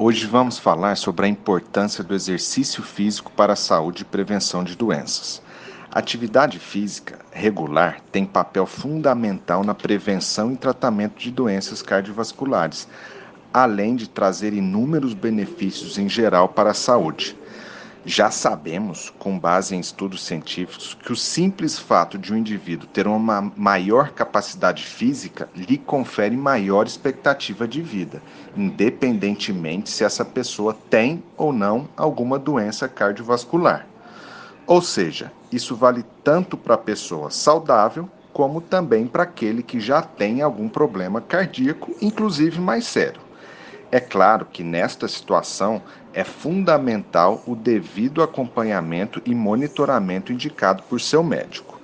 Hoje vamos falar sobre a importância do exercício físico para a saúde e prevenção de doenças. A atividade física regular tem papel fundamental na prevenção e tratamento de doenças cardiovasculares, além de trazer inúmeros benefícios em geral para a saúde. Já sabemos, com base em estudos científicos, que o simples fato de um indivíduo ter uma maior capacidade física lhe confere maior expectativa de vida, independentemente se essa pessoa tem ou não alguma doença cardiovascular. Ou seja, isso vale tanto para a pessoa saudável como também para aquele que já tem algum problema cardíaco, inclusive mais sério. É claro que nesta situação é fundamental o devido acompanhamento e monitoramento indicado por seu médico.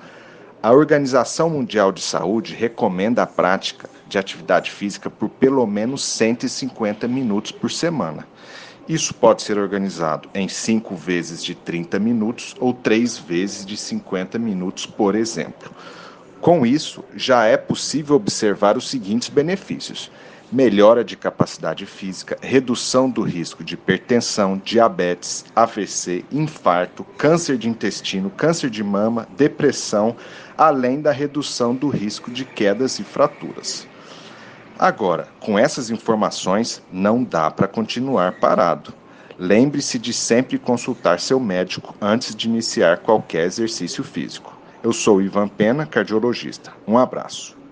A Organização Mundial de Saúde recomenda a prática de atividade física por pelo menos 150 minutos por semana. Isso pode ser organizado em 5 vezes de 30 minutos ou 3 vezes de 50 minutos, por exemplo. Com isso, já é possível observar os seguintes benefícios: melhora de capacidade física, redução do risco de hipertensão, diabetes, AVC, infarto, câncer de intestino, câncer de mama, depressão, além da redução do risco de quedas e fraturas. Agora, com essas informações, não dá para continuar parado. Lembre-se de sempre consultar seu médico antes de iniciar qualquer exercício físico. Eu sou Ivan Pena, cardiologista. Um abraço.